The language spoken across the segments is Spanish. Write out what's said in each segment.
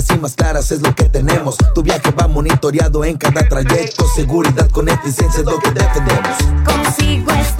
fijas y más claras es lo que tenemos. Tu viaje va monitoreado en cada trayecto. Seguridad con eficiencia es lo que defendemos. Consigo estar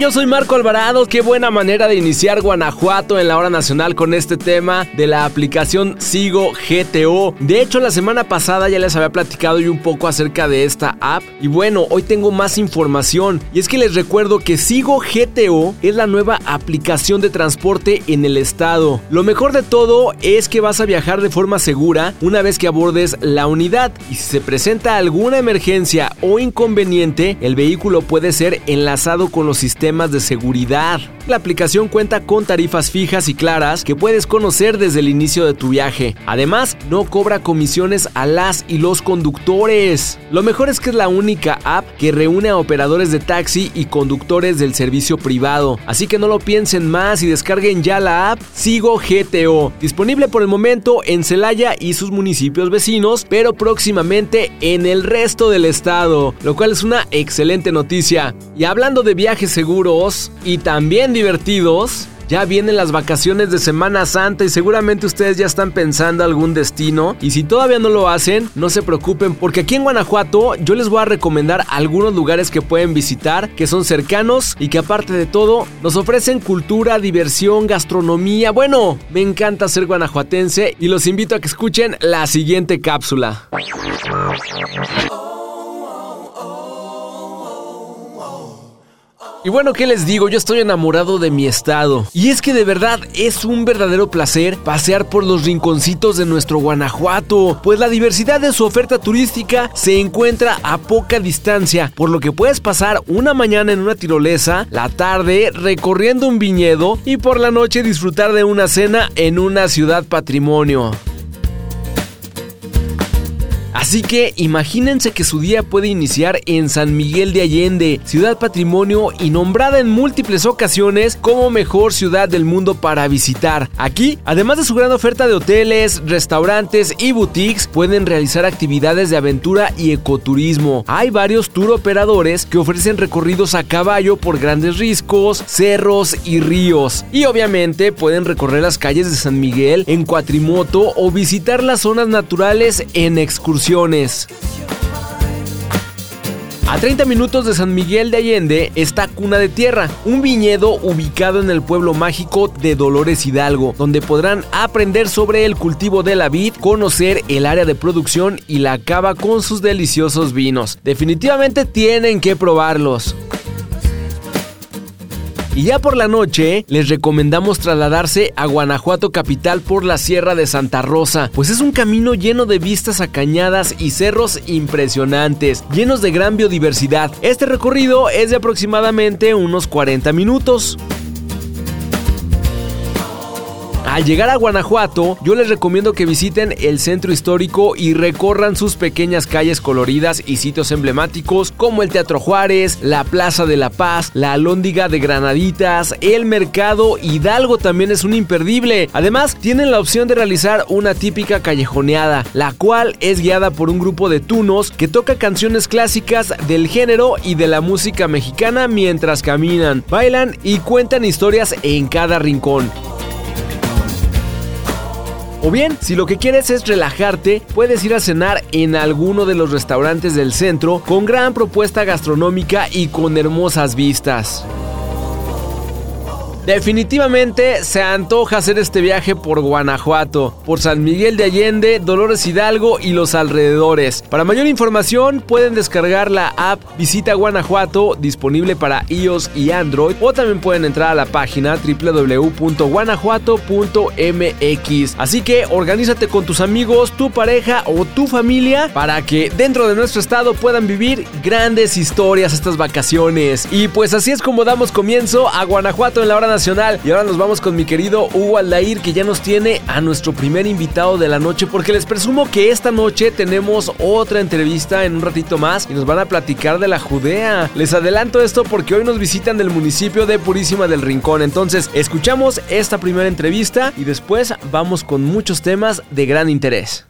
yo soy Marco Alvarado. Qué buena manera de iniciar Guanajuato en la hora nacional con este tema de la aplicación Sigo GTO. De hecho, la semana pasada ya les había platicado yo un poco acerca de esta app. Y bueno, hoy tengo más información. Y es que les recuerdo que Sigo GTO es la nueva aplicación de transporte en el estado. Lo mejor de todo es que vas a viajar de forma segura una vez que abordes la unidad. Y si se presenta alguna emergencia o inconveniente, el vehículo puede ser enlazado con los sistemas de seguridad. La aplicación cuenta con tarifas fijas y claras que puedes conocer desde el inicio de tu viaje. Además, no cobra comisiones a las y los conductores. Lo mejor es que es la única app que reúne a operadores de taxi y conductores del servicio privado. Así que no lo piensen más y descarguen ya la app Sigo GTO. Disponible por el momento en Celaya y sus municipios vecinos, pero próximamente en el resto del estado, lo cual es una excelente noticia. Y hablando de viajes seguros y también divertidos, ya vienen las vacaciones de Semana Santa y seguramente ustedes ya están pensando algún destino. Y si todavía no lo hacen, no se preocupen porque aquí en Guanajuato yo les voy a recomendar algunos lugares que pueden visitar, que son cercanos y que aparte de todo nos ofrecen cultura, diversión, gastronomía. Bueno, me encanta ser guanajuatense y los invito a que escuchen la siguiente cápsula. Y bueno, ¿qué les digo? Yo estoy enamorado de mi estado. Y es que de verdad es un verdadero placer pasear por los rinconcitos de nuestro Guanajuato, pues la diversidad de su oferta turística se encuentra a poca distancia, por lo que puedes pasar una mañana en una tirolesa, la tarde recorriendo un viñedo y por la noche disfrutar de una cena en una ciudad patrimonio. Así que imagínense que su día puede iniciar en San Miguel de Allende, ciudad patrimonio y nombrada en múltiples ocasiones como mejor ciudad del mundo para visitar. Aquí, además de su gran oferta de hoteles, restaurantes y boutiques, pueden realizar actividades de aventura y ecoturismo. Hay varios tour operadores que ofrecen recorridos a caballo por grandes riscos, cerros y ríos. Y obviamente pueden recorrer las calles de San Miguel en cuatrimoto o visitar las zonas naturales en excursión a 30 minutos de San Miguel de Allende está Cuna de Tierra, un viñedo ubicado en el pueblo mágico de Dolores Hidalgo, donde podrán aprender sobre el cultivo de la vid, conocer el área de producción y la cava con sus deliciosos vinos. Definitivamente tienen que probarlos. Y ya por la noche les recomendamos trasladarse a Guanajuato capital por la Sierra de Santa Rosa, pues es un camino lleno de vistas a cañadas y cerros impresionantes, llenos de gran biodiversidad. Este recorrido es de aproximadamente unos 40 minutos. Al llegar a Guanajuato, yo les recomiendo que visiten el centro histórico y recorran sus pequeñas calles coloridas y sitios emblemáticos como el Teatro Juárez, la Plaza de la Paz, la Alhóndiga de Granaditas, el Mercado Hidalgo también es un imperdible. Además, tienen la opción de realizar una típica callejoneada, la cual es guiada por un grupo de tunos que toca canciones clásicas del género y de la música mexicana mientras caminan, bailan y cuentan historias en cada rincón. O bien, si lo que quieres es relajarte, puedes ir a cenar en alguno de los restaurantes del centro con gran propuesta gastronómica y con hermosas vistas. Definitivamente se antoja hacer este viaje por Guanajuato, por San Miguel de Allende, Dolores Hidalgo y los alrededores. Para mayor información pueden descargar la app Visita Guanajuato disponible para iOS y Android o también pueden entrar a la página www.guanajuato.mx. Así que organízate con tus amigos, tu pareja o tu familia para que dentro de nuestro estado puedan vivir grandes historias estas vacaciones. Y pues así es como damos comienzo a Guanajuato en la hora nacional. Y ahora nos vamos con mi querido Hugo Aldair, que ya nos tiene a nuestro primer invitado de la noche, porque les presumo que esta noche tenemos otra entrevista en un ratito más y nos van a platicar de la Judea. Les adelanto esto porque hoy nos visitan del municipio de Purísima del Rincón. Entonces, escuchamos esta primera entrevista y después vamos con muchos temas de gran interés.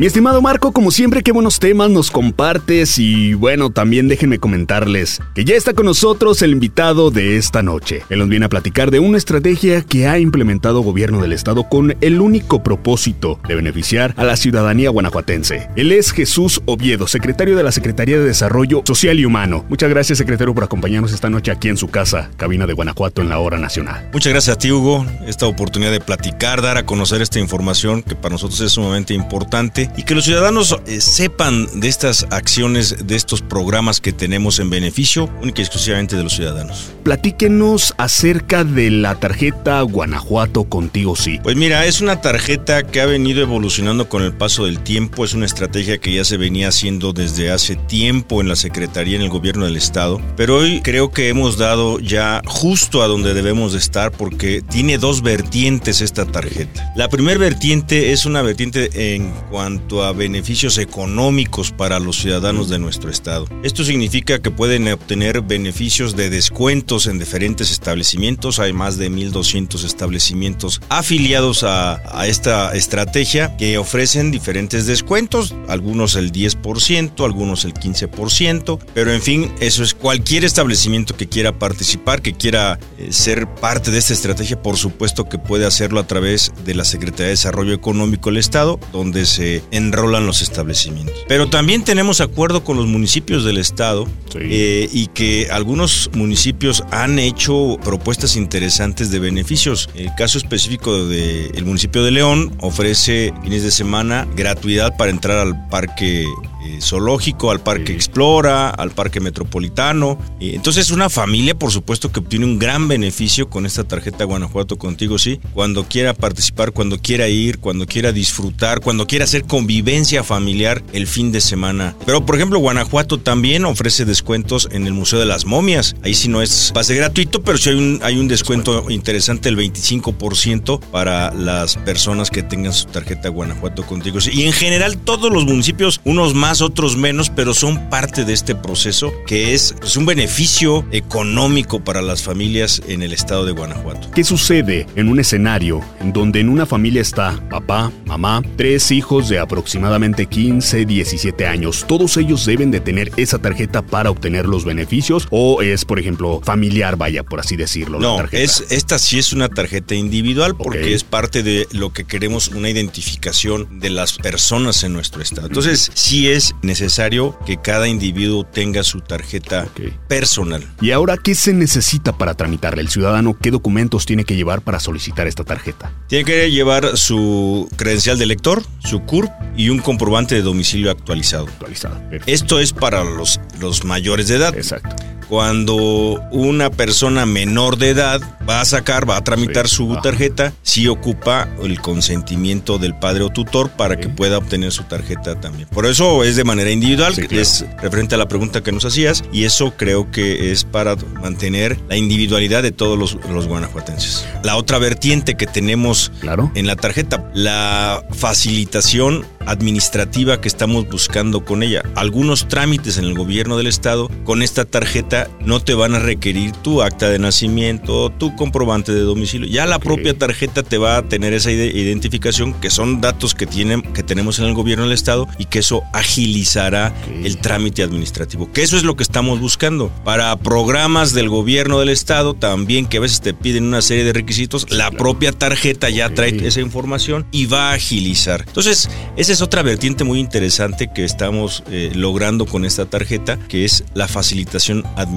Mi estimado Marco, como siempre, qué buenos temas nos compartes y bueno, también déjenme comentarles que ya está con nosotros el invitado de esta noche. Él nos viene a platicar de una estrategia que ha implementado gobierno del estado con el único propósito de beneficiar a la ciudadanía guanajuatense. Él es Jesús Oviedo, secretario de la Secretaría de Desarrollo Social y Humano. Muchas gracias, secretario, por acompañarnos esta noche aquí en su casa, cabina de Guanajuato en la hora nacional. Muchas gracias a ti, Hugo, esta oportunidad de platicar, dar a conocer esta información que para nosotros es sumamente importante y que los ciudadanos eh, sepan de estas acciones, de estos programas que tenemos en beneficio única y exclusivamente de los ciudadanos. Platíquenos acerca de la tarjeta Guanajuato Contigo Sí. Pues mira, es una tarjeta que ha venido evolucionando con el paso del tiempo, es una estrategia que ya se venía haciendo desde hace tiempo en la Secretaría, en el gobierno del Estado, pero hoy creo que hemos dado ya justo a donde debemos de estar porque tiene dos vertientes esta tarjeta. La primera vertiente es una vertiente en cuanto a beneficios económicos para los ciudadanos de nuestro estado. Esto significa que pueden obtener beneficios de descuentos en diferentes establecimientos. Hay más de 1.200 establecimientos afiliados a, a esta estrategia que ofrecen diferentes descuentos, algunos el 10%, algunos el 15%, pero en fin, eso es cualquier establecimiento que quiera participar, que quiera eh, ser parte de esta estrategia, por supuesto que puede hacerlo a través de la Secretaría de Desarrollo Económico del Estado, donde se enrolan los establecimientos. Pero también tenemos acuerdo con los municipios del estado Sí. eh, y que algunos municipios han hecho propuestas interesantes de beneficios. El caso específico del municipio de León ofrece fines de semana gratuidad para entrar al parque eh, zoológico, al parque Sí. Explora, al parque metropolitano. Y entonces una familia, por supuesto, que obtiene un gran beneficio con esta tarjeta Guanajuato contigo, sí. Cuando quiera participar, cuando quiera ir, cuando quiera disfrutar, cuando quiera hacer convivencia familiar el fin de semana. Pero por ejemplo, Guanajuato también ofrece descuentos en el Museo de las Momias. Ahí sí no es pase gratuito, pero sí hay un, hay un descuento interesante, el 25% para las personas que tengan su tarjeta Guanajuato contigo. Y en general todos los municipios, unos más, otros menos, pero son parte de este proceso que es pues, un beneficio económico para las familias en el estado de Guanajuato. ¿Qué sucede en un escenario en donde en una familia está papá, mamá, tres hijos de aproximadamente 15, 17 años? ¿Todos ellos deben de tener esa tarjeta para obtener los beneficios? ¿O es, por ejemplo, familiar, vaya, por así decirlo, la No, tarjeta? es, esta sí es una tarjeta individual porque es parte de lo que queremos, una identificación de las personas en nuestro estado. Entonces, sí es necesario que cada individuo tenga su tarjeta personal. ¿Y ahora qué se necesita para tramitarla? ¿El ciudadano qué documentos tiene que llevar para solicitar esta tarjeta? Tiene que llevar su credencial de lector, su CURP y un comprobante de domicilio actualizado. Perfecto. Esto es para los, los mayores de edad. Exacto. Cuando una persona menor de edad va a sacar, va a tramitar Sí, su tarjeta, sí ocupa el consentimiento del padre o tutor para que pueda obtener su tarjeta también. Por eso es de manera individual, claro. es referente a la pregunta que nos hacías, y eso creo que es para mantener la individualidad de todos los, los guanajuatenses. La otra vertiente que tenemos Claro. en la tarjeta, la facilitación administrativa que estamos buscando con ella. Algunos trámites en el gobierno del estado con esta tarjeta no te van a requerir tu acta de nacimiento, tu comprobante de domicilio. Ya la propia tarjeta te va a tener esa ide- identificación que son datos que tienen que tenemos en el gobierno del estado y que eso agilizará el trámite administrativo. Que eso es lo que estamos buscando. Para programas del gobierno del estado también que a veces te piden una serie de requisitos, la propia tarjeta ya trae esa información y va a agilizar. Entonces, esa es otra vertiente muy interesante que estamos eh, logrando con esta tarjeta, que es la facilitación administrativa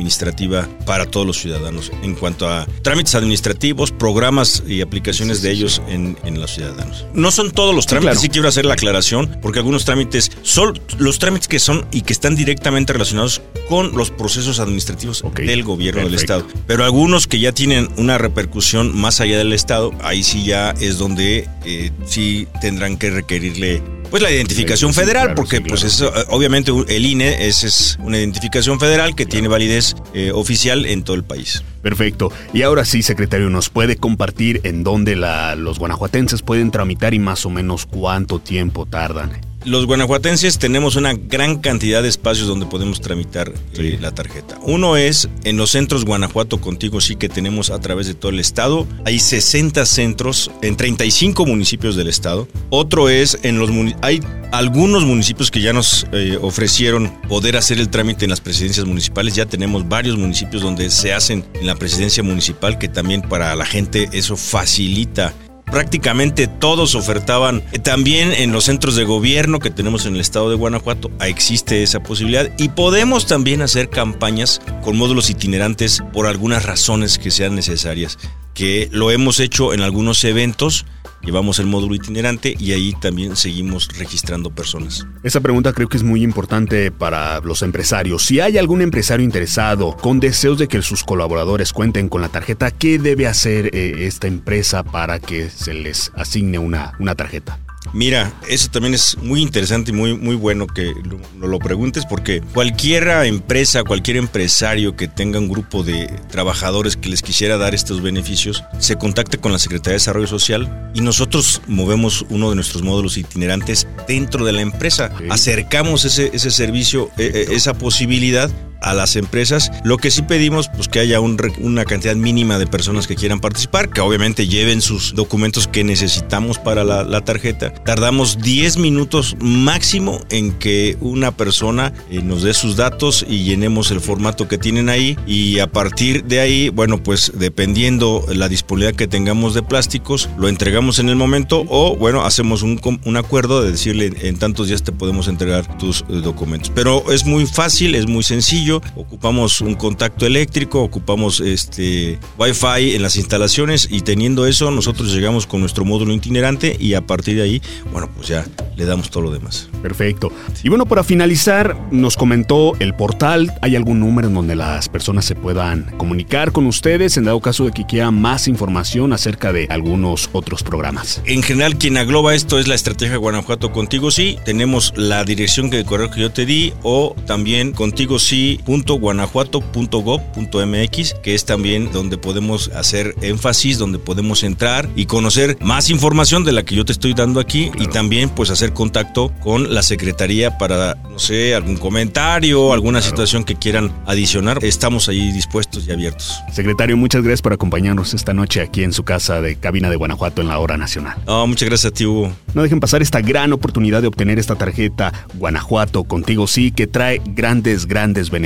para todos los ciudadanos en cuanto a trámites administrativos, programas y aplicaciones de ellos en, en los ciudadanos. No son todos los trámites, claro. sí quiero hacer la aclaración, porque algunos trámites son los trámites que son y que están directamente relacionados con los procesos administrativos del gobierno del. Estado. Pero algunos que ya tienen una repercusión más allá del Estado, ahí sí ya es donde eh, sí tendrán que requerirle pues la identificación Sí, federal, claro, porque sí, pues claro. eso, eh, obviamente el INE es, es una identificación federal que tiene validez eh, oficial en todo el país. Perfecto. Y ahora sí, secretario, ¿nos puede compartir en dónde la- los guanajuatenses pueden tramitar y más o menos cuánto tiempo tardan? Los guanajuatenses tenemos una gran cantidad de espacios donde podemos tramitar eh, la tarjeta. Uno es en los centros Guanajuato Contigo, sí que tenemos a través de todo el estado. Hay 60 centros en 35 municipios del estado. Otro es en los hay algunos municipios que ya nos eh, ofrecieron poder hacer el trámite en las presidencias municipales. Ya tenemos varios municipios donde se hacen en la presidencia municipal que también para la gente eso facilita prácticamente todos ofertaban. Eh, También en los centros de gobierno que tenemos en el estado de Guanajuato existe esa posibilidad y podemos también hacer campañas con módulos itinerantes por algunas razones que sean necesarias, que lo hemos hecho en algunos eventos. Llevamos el módulo itinerante y ahí también seguimos registrando personas. Esa pregunta creo que es muy importante para los empresarios. Si hay algún empresario interesado con deseos de que sus colaboradores cuenten con la tarjeta, ¿qué debe hacer eh, esta empresa para que se les asigne una, una tarjeta? Mira, eso también es muy interesante y muy, muy bueno que lo, lo- preguntes porque cualquier empresa, cualquier empresario que tenga un grupo de trabajadores que les quisiera dar estos beneficios, se contacte con la Secretaría de Desarrollo Social y nosotros movemos uno de nuestros módulos itinerantes dentro de la empresa. Acercamos ese, ese servicio, eh, eh, esa posibilidad a las empresas. Lo que sí pedimos, pues que haya un una cantidad mínima de personas que quieran participar, que obviamente lleven sus documentos que necesitamos para la, la tarjeta. Tardamos 10 minutos máximo en que una persona eh, nos dé sus datos y llenemos el formato que tienen ahí. Y a partir de ahí, bueno, pues dependiendo la disponibilidad que tengamos de plásticos, lo entregamos en el momento o, bueno, hacemos un, un acuerdo de decirle en tantos días te podemos entregar tus eh, documentos. Pero es muy fácil, es muy sencillo. Ocupamos un contacto eléctrico, ocupamos este Wi-Fi en las instalaciones y teniendo eso nosotros llegamos con nuestro módulo itinerante y a partir de ahí, bueno, pues ya le damos todo lo demás. Perfecto. Y bueno, para finalizar, nos comentó el portal. ¿Hay algún número en donde las personas se puedan comunicar con ustedes en dado caso de que quieran más información acerca de algunos otros programas? En general, quien agloba esto es la estrategia Guanajuato Contigo Sí. Tenemos la dirección de correo que yo te di o también contigo sí.guanajuato.gov.mx, que es también donde podemos hacer énfasis, donde podemos entrar y conocer más información de la que yo te estoy dando aquí y también pues hacer contacto con la Secretaría para, no sé, algún comentario, alguna situación que quieran adicionar. Estamos ahí dispuestos y abiertos. Secretario, muchas gracias por acompañarnos esta noche aquí en su casa de cabina de Guanajuato en la hora nacional. No, muchas gracias a ti, Hugo. No dejen pasar esta gran oportunidad de obtener esta tarjeta Guanajuato contigo sí que trae grandes, grandes beneficios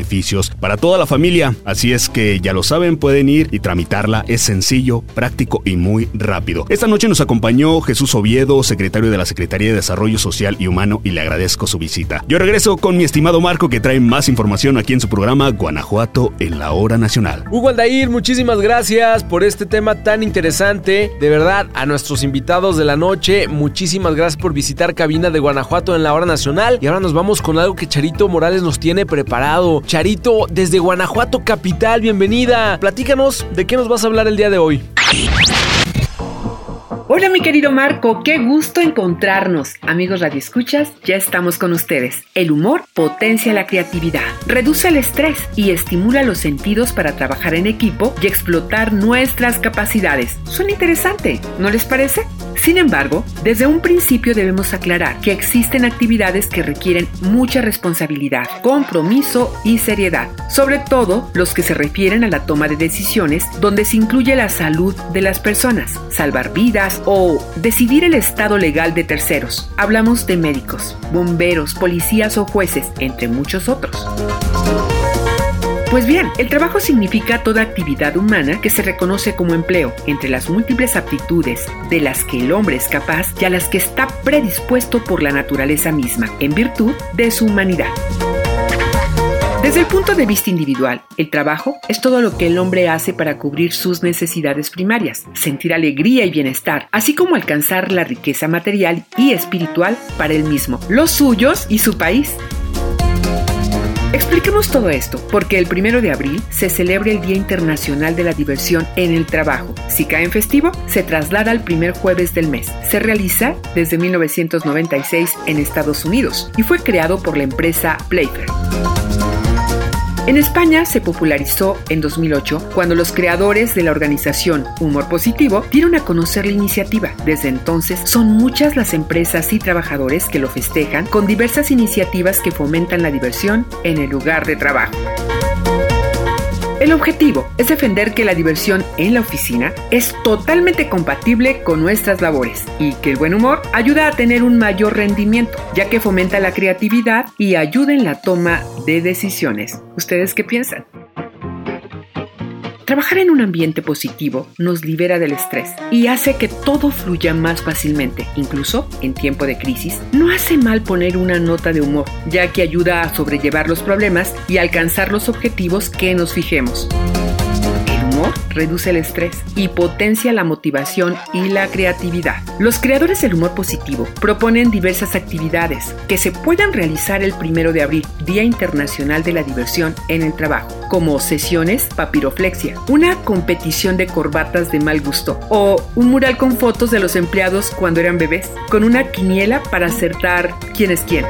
para toda la familia. Así es que ya lo saben, pueden ir y tramitarla. Es sencillo, práctico y muy rápido. Esta noche nos acompañó Jesús Oviedo, secretario de la Secretaría de Desarrollo Social y Humano, y le agradezco su visita. Yo regreso con mi estimado Marco que trae más información aquí en su programa Guanajuato en la hora nacional. Hugo Aldair, muchísimas gracias por este tema tan interesante. De verdad, a nuestros invitados de la noche, muchísimas gracias por visitar Cabina de Guanajuato en la hora nacional. Y ahora nos vamos con algo que Charito Morales nos tiene preparado. Charito, desde Guanajuato Capital, bienvenida. Platícanos de qué nos vas a hablar el día de hoy. Hola mi querido Marco, qué gusto encontrarnos. Amigos radioescuchas, ya estamos con ustedes. El humor potencia la creatividad, reduce el estrés y estimula los sentidos para trabajar en equipo y explotar nuestras capacidades. Suena interesante, ¿no les parece? Sin embargo, desde un principio debemos aclarar que existen actividades que requieren mucha responsabilidad, compromiso y seriedad, sobre todo los que se refieren a la toma de decisiones donde se incluye la salud de las personas, salvar vidas o decidir el estado legal de terceros. Hablamos de médicos, bomberos, policías o jueces, entre muchos otros. Pues bien, el trabajo significa toda actividad humana que se reconoce como empleo, entre las múltiples aptitudes de las que el hombre es capaz y a las que está predispuesto por la naturaleza misma, en virtud de su humanidad. Desde el punto de vista individual, el trabajo es todo lo que el hombre hace para cubrir sus necesidades primarias, sentir alegría y bienestar, así como alcanzar la riqueza material y espiritual para él mismo, los suyos y su país. Expliquemos todo esto, porque el primero de abril se celebra el Día Internacional de la Diversión en el Trabajo. Si cae en festivo, se traslada al primer jueves del mes. Se realiza desde 1996 en Estados Unidos y fue creado por la empresa Playfair. En España se popularizó en 2008 cuando los creadores de la organización Humor Positivo dieron a conocer la iniciativa. Desde entonces son muchas las empresas y trabajadores que lo festejan con diversas iniciativas que fomentan la diversión en el lugar de trabajo. El objetivo es defender que la diversión en la oficina es totalmente compatible con nuestras labores y que el buen humor ayuda a tener un mayor rendimiento, ya que fomenta la creatividad y ayuda en la toma de decisiones. ¿Ustedes qué piensan? Trabajar en un ambiente positivo nos libera del estrés y hace que todo fluya más fácilmente, incluso en tiempo de crisis. No hace mal poner una nota de humor, ya que ayuda a sobrellevar los problemas y alcanzar los objetivos que nos fijemos reduce el estrés y potencia la motivación y la creatividad. Los creadores del humor positivo proponen diversas actividades que se puedan realizar el primero de abril, Día Internacional de la Diversión en el Trabajo, como sesiones papiroflexia, una competición de corbatas de mal gusto o un mural con fotos de los empleados cuando eran bebés, con una quiniela para acertar quién es quién.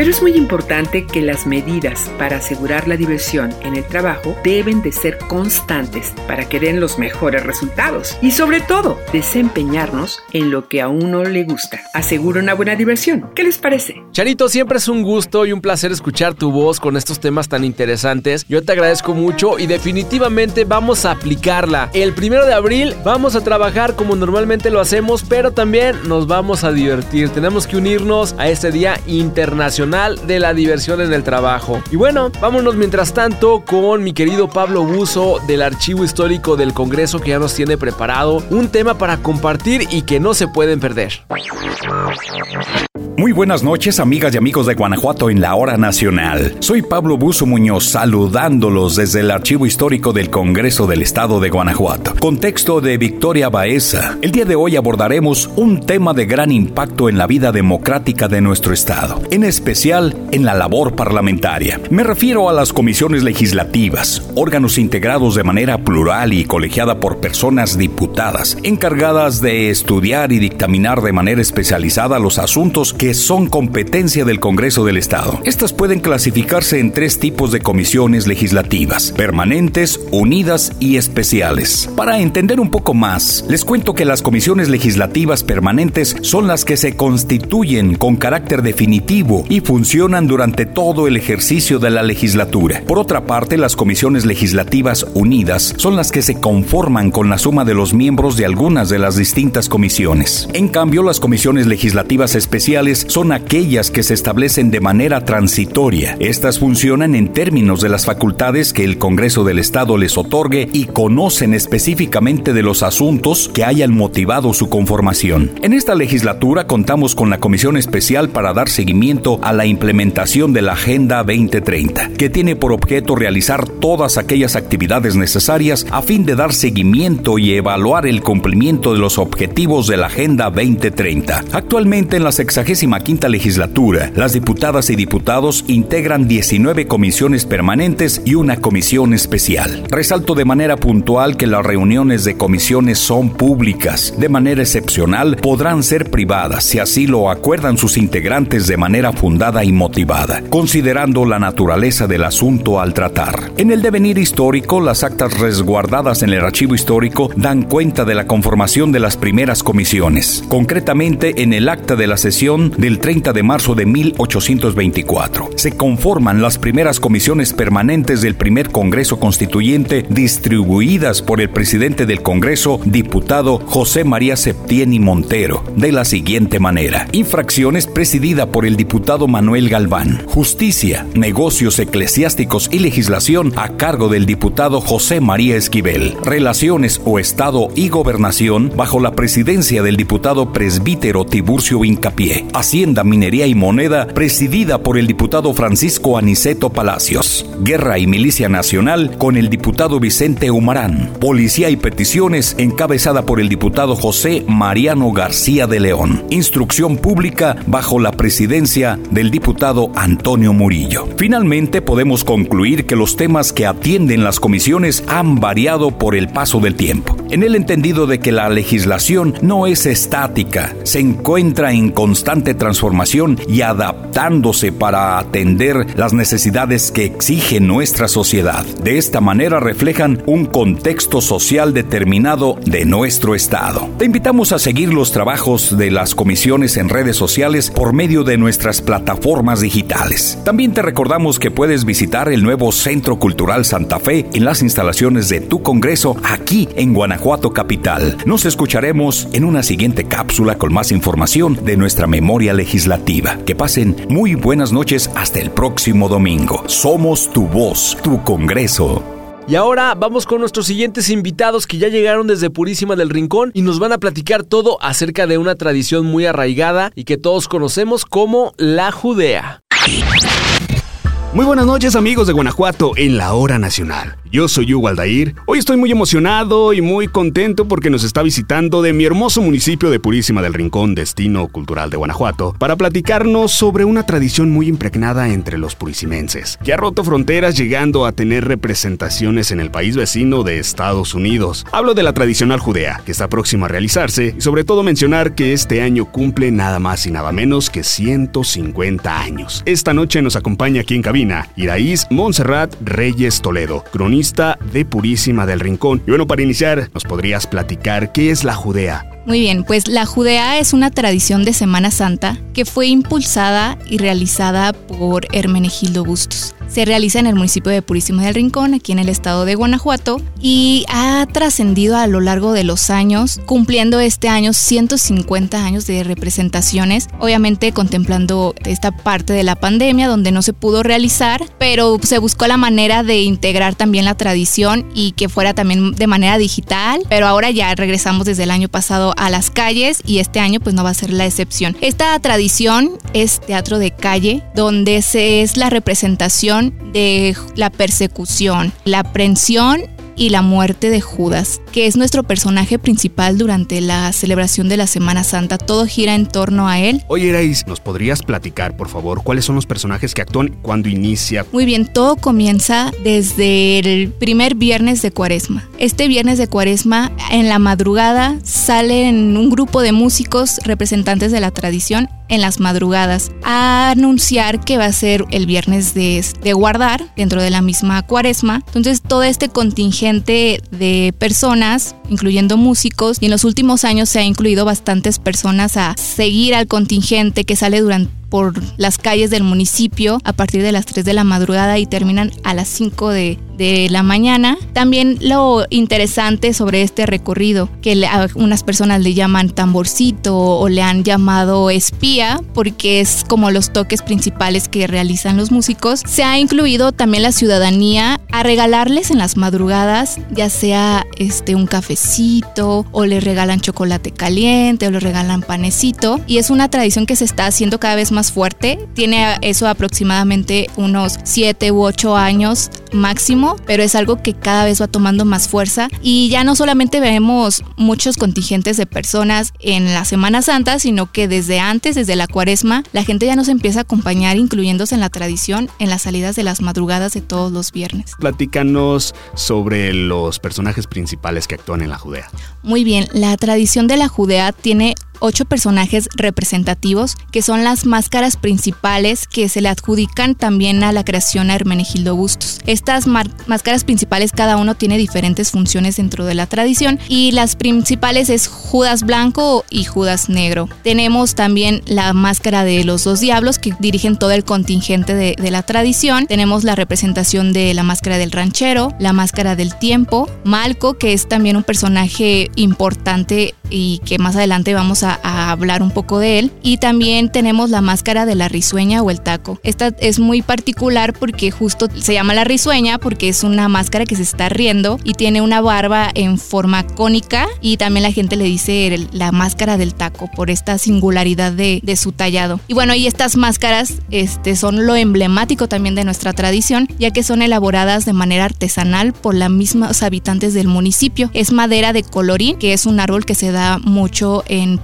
Pero es muy importante que las medidas para asegurar la diversión en el trabajo deben de ser constantes para que den los mejores resultados y sobre todo desempeñarnos en lo que a uno le gusta. Asegura una buena diversión. ¿Qué les parece? Charito, siempre es un gusto y un placer escuchar tu voz con estos temas tan interesantes. Yo te agradezco mucho y definitivamente vamos a aplicarla. El primero de abril vamos a trabajar como normalmente lo hacemos, pero también nos vamos a divertir. Tenemos que unirnos a este Día Internacional de la Diversión en el Trabajo. Y bueno, vámonos mientras tanto con mi querido Pablo Buzo del Archivo Histórico del Congreso que ya nos tiene preparado un tema para compartir y que no se pueden perder. Muy buenas noches, amigas y amigos de Guanajuato en la hora nacional. Soy Pablo Buzo Muñoz saludándolos desde el Archivo Histórico del Congreso del Estado de Guanajuato. Contexto de Victoria Baeza. El día de hoy abordaremos un tema de gran impacto en la vida democrática de nuestro Estado, en especial en la labor parlamentaria. Me refiero a las comisiones legislativas, órganos integrados de manera plural y colegiada por personas diputadas, encargadas de estudiar y dictaminar de manera especializada los asuntos que son competencia del Congreso del Estado. Estas pueden clasificarse en tres tipos de comisiones legislativas, permanentes, unidas y especiales. Para entender un poco más, les cuento que las comisiones legislativas permanentes son las que se constituyen con carácter definitivo y funcionan durante todo el ejercicio de la legislatura. Por otra parte, las comisiones legislativas unidas son las que se conforman con la suma de los miembros de algunas de las distintas comisiones. En cambio, las comisiones legislativas especiales son aquellas que se establecen de manera transitoria. Estas funcionan en términos de las facultades que el Congreso del Estado les otorgue y conocen específicamente de los asuntos que hayan motivado su conformación. En esta legislatura contamos con la Comisión Especial para dar seguimiento a la implementación de la Agenda 2030, que tiene por objeto realizar todas aquellas actividades necesarias a fin de dar seguimiento y evaluar el cumplimiento de los objetivos de la Agenda 2030. Actualmente en la sexagésima quinta legislatura, las diputadas y diputados integran 19 comisiones permanentes y una comisión especial. Resalto de manera puntual que las reuniones de comisiones son públicas. De manera excepcional podrán ser privadas si así lo acuerdan sus integrantes de manera fundada y motivada, considerando la naturaleza del asunto al tratar. En el devenir histórico, las actas resguardadas en el archivo histórico dan cuenta de la conformación de las primeras comisiones. Concretamente, en el acta de la sesión del 30 de marzo de 1824. Se conforman las primeras comisiones permanentes del primer Congreso Constituyente distribuidas por el presidente del Congreso, diputado José María Septién y Montero, de la siguiente manera. Infracciones presidida por el diputado Manuel Galván. Justicia, negocios eclesiásticos y legislación a cargo del diputado José María Esquivel. Relaciones o Estado y gobernación bajo la presidencia del diputado presbítero Tiburcio Incapié Hacienda, Minería y Moneda, presidida por el diputado Francisco Aniceto Palacios. Guerra y Milicia Nacional con el diputado Vicente Humarán. Policía y Peticiones encabezada por el diputado José Mariano García de León. Instrucción Pública bajo la presidencia del diputado Antonio Murillo. Finalmente podemos concluir que los temas que atienden las comisiones han variado por el paso del tiempo, en el entendido de que la legislación no es estática, se encuentra en constante transformación y adaptándose para atender las necesidades que exige nuestra sociedad. De esta manera reflejan un contexto social determinado de nuestro Estado. Te invitamos a seguir los trabajos de las comisiones en redes sociales por medio de nuestras plataformas digitales. También te recordamos que puedes visitar el nuevo Centro Cultural Santa Fe en las instalaciones de tu Congreso aquí en Guanajuato Capital. Nos escucharemos en una siguiente cápsula con más información de nuestra memoria legislativa. Que pasen muy buenas noches hasta el próximo domingo. Somos tu voz, tu Congreso. Y ahora vamos con nuestros siguientes invitados que ya llegaron desde Purísima del Rincón y nos van a platicar todo acerca de una tradición muy arraigada y que todos conocemos como la Judea. Muy buenas noches amigos de Guanajuato en la hora nacional. Yo soy Hugo Aldair. Hoy estoy muy emocionado y muy contento porque nos está visitando de mi hermoso municipio de Purísima del Rincón, destino cultural de Guanajuato, para platicarnos sobre una tradición muy impregnada entre los purisimenses, que ha roto fronteras llegando a tener representaciones en el país vecino de Estados Unidos. Hablo de la tradicional judea, que está próxima a realizarse, y sobre todo mencionar que este año cumple nada más y nada menos que 150 años. Esta noche nos acompaña aquí en cabina Iraís Montserrat Reyes Toledo, cronista de Purísima del Rincón. Y bueno, para iniciar, ¿nos podrías platicar qué es la Judea? Muy bien, pues la Judea es una tradición de Semana Santa que fue impulsada y realizada por Hermenegildo Bustos. Se realiza en el municipio de Purísima del Rincón, aquí en el estado de Guanajuato, y ha trascendido a lo largo de los años, cumpliendo este año 150 años de representaciones, obviamente contemplando esta parte de la pandemia donde no se pudo realizar, pero se buscó la manera de integrar también la tradición y que fuera también de manera digital, pero ahora ya regresamos desde el año pasado a las calles y este año pues no va a ser la excepción. Esta tradición es teatro de calle, donde se es la representación de la persecución, la aprehensión y la muerte de Judas, que es nuestro personaje principal durante la celebración de la Semana Santa. Todo gira en torno a él. Oye, Irais, ¿nos podrías platicar, por favor, cuáles son los personajes que actúan cuando inicia? Muy bien, todo comienza desde el primer viernes de Cuaresma. Este viernes de Cuaresma, en la madrugada, salen un grupo de músicos representantes de la tradición en las madrugadas a anunciar que va a ser el viernes de, de, guardar dentro de la misma cuaresma. Entonces todo este contingente de personas, incluyendo músicos, y en los últimos años se ha incluido bastantes personas a seguir al contingente que sale durante por las calles del municipio a partir de las 3 de la madrugada y terminan a las 5 de, de la mañana. También lo interesante sobre este recorrido, que a unas personas le llaman tamborcito o le han llamado espía, porque es como los toques principales que realizan los músicos. Se ha incluido también la ciudadanía a regalarles en las madrugadas, ya sea este un cafecito o les regalan chocolate caliente o les regalan panecito y es una tradición que se está haciendo cada vez más fuerte. Tiene eso aproximadamente unos 7 u 8 años máximo, pero es algo que cada vez va tomando más fuerza y ya no solamente vemos muchos contingentes de personas en la Semana Santa, sino que desde antes, desde la cuaresma, la gente ya nos empieza a acompañar incluyéndose en la tradición en las salidas de las madrugadas de todos los viernes. Platícanos sobre los personajes principales que actúan en la Judea. Muy bien, la tradición de la Judea tiene ocho personajes representativos que son las máscaras principales que se le adjudican también a la creación a Hermenegildo Bustos. Estas máscaras principales cada uno tiene diferentes funciones dentro de la tradición y las principales es Judas Blanco y Judas Negro. Tenemos también la máscara de los dos diablos que dirigen todo el contingente de, de la tradición. Tenemos la representación de la máscara del ranchero, la máscara del tiempo, Malco que es también un personaje importante y que más adelante vamos a, a hablar un poco de él. Y también tenemos la máscara de la risueña o el taco. Esta es muy particular porque justo se llama la risueña porque es una máscara que se está riendo y tiene una barba en forma cónica y también la gente le dice la máscara del taco por esta singularidad de, de su tallado. Y bueno, y estas máscaras este, son lo emblemático también de nuestra tradición ya que son elaboradas de manera artesanal por los mismos habitantes del municipio. Es madera de colorín, que es un árbol que se da mucho en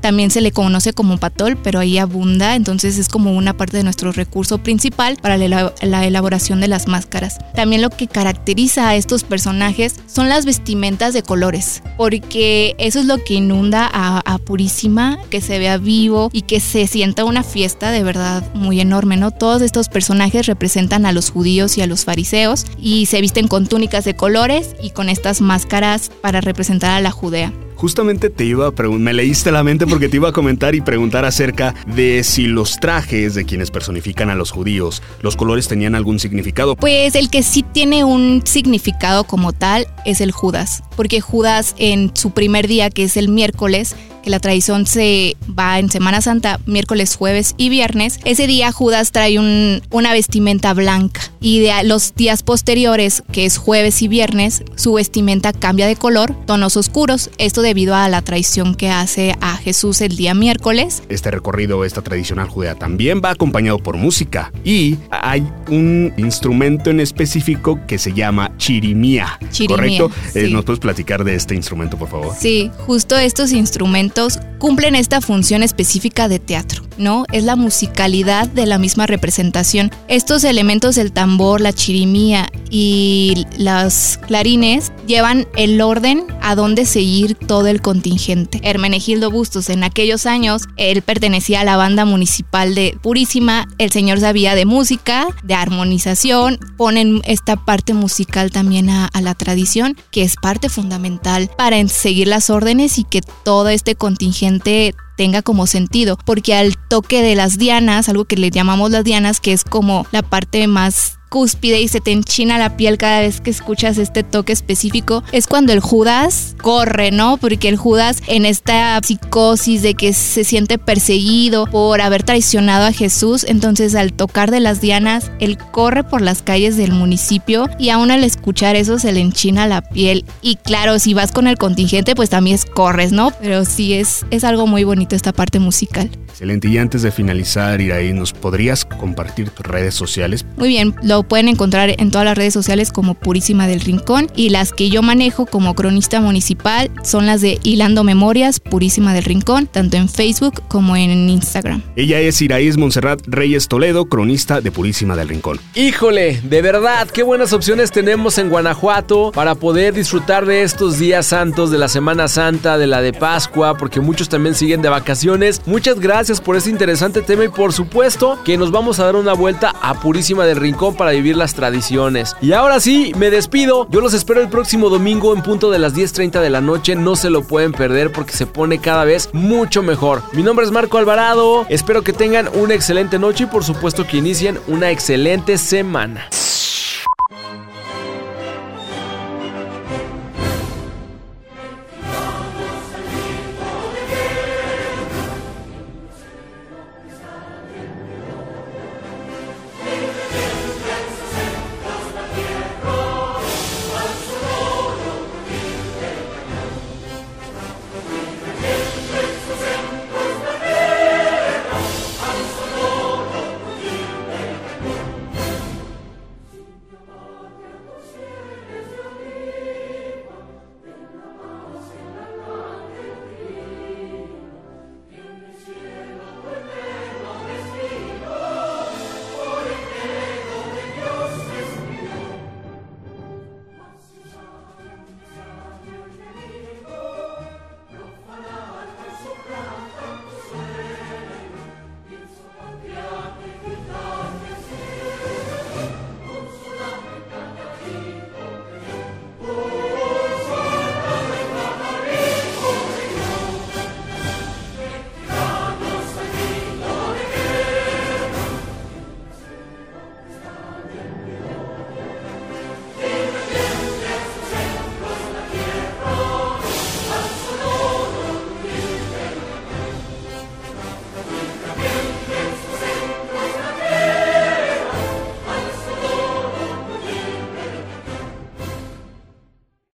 También se le conoce como patol, pero ahí abunda, entonces es como una parte de nuestro recurso principal para la elaboración de las máscaras. También lo que caracteriza a estos personajes son las vestimentas de colores, porque eso es lo que inunda a, a Purísima, que se vea vivo y que se sienta una fiesta de verdad muy enorme, ¿no? Todos estos personajes representan a los judíos y a los fariseos y se visten con túnicas de colores y con estas máscaras para representar a la Judea. Justamente te iba a preguntar, me leíste la mente porque te iba a comentar y preguntar acerca de si los trajes de quienes personifican a los judíos, los colores tenían algún significado. Pues el que sí tiene un significado como tal es el Judas, porque Judas en su primer día, que es el miércoles, que la tradición se va en Semana Santa, miércoles, jueves y viernes, ese día Judas trae un- una vestimenta blanca y de los días posteriores, que es jueves y viernes, su vestimenta cambia de color, tonos oscuros, esto debido a la traición que hace a Jesús el día miércoles Este recorrido, esta tradicional judea, también va acompañado por música y hay un instrumento en específico que se llama chirimía. Chirimía, ¿Correcto? Eh, sí. ¿Nos puedes platicar de este instrumento, por favor? Sí, justo estos instrumentos cumplen esta función específica de teatro, ¿no? Es la musicalidad de la misma representación. Estos elementos del tambor, la chirimía y los clarines llevan el orden a donde seguir todo el contingente. Hermenegildo Bustos en aquellos años, él pertenecía a la banda municipal de Purísima, el señor sabía de música, de armonización, ponen esta parte musical también a, a la tradición, que es parte fundamental para seguir las órdenes y que todo este contingente tenga como sentido, porque al toque de las dianas, algo que le llamamos las dianas, que es como la parte más cúspide y se te enchina la piel cada vez que escuchas este toque específico, es cuando el Judas corre, ¿no? Porque el Judas en esta psicosis de que se siente perseguido por haber traicionado a Jesús, entonces al tocar de las dianas, él corre por las calles del municipio y aún al escuchar eso se le enchina la piel. Y claro, si vas con el contingente, pues también es corres, ¿no? Pero sí es, es algo muy bonito esta parte musical. Excelente. Y antes de finalizar, Iraí, ¿nos podrías compartir tus redes sociales? Muy bien, lo pueden encontrar en todas las redes sociales como Purísima del Rincón y las que yo manejo como cronista municipal son las de Hilando Memorias Purísima del Rincón, tanto en Facebook como en Instagram. Ella es Iraíz Montserrat Reyes Toledo, cronista de Purísima del Rincón. Híjole, de verdad, qué buenas opciones tenemos en Guanajuato para poder disfrutar de estos días santos, de la Semana Santa, de la de Pascua, porque muchos también siguen de vacaciones. Muchas gracias por este interesante tema y por supuesto que nos vamos a dar una vuelta a Purísima del Rincón para vivir las tradiciones. Y ahora sí, me despido. Yo los espero el próximo domingo en punto de las 10.30 de la noche. No se lo pueden perder porque se pone cada vez mucho mejor. Mi nombre es Marco Alvarado. Espero que tengan una excelente noche y por supuesto que inicien una excelente semana.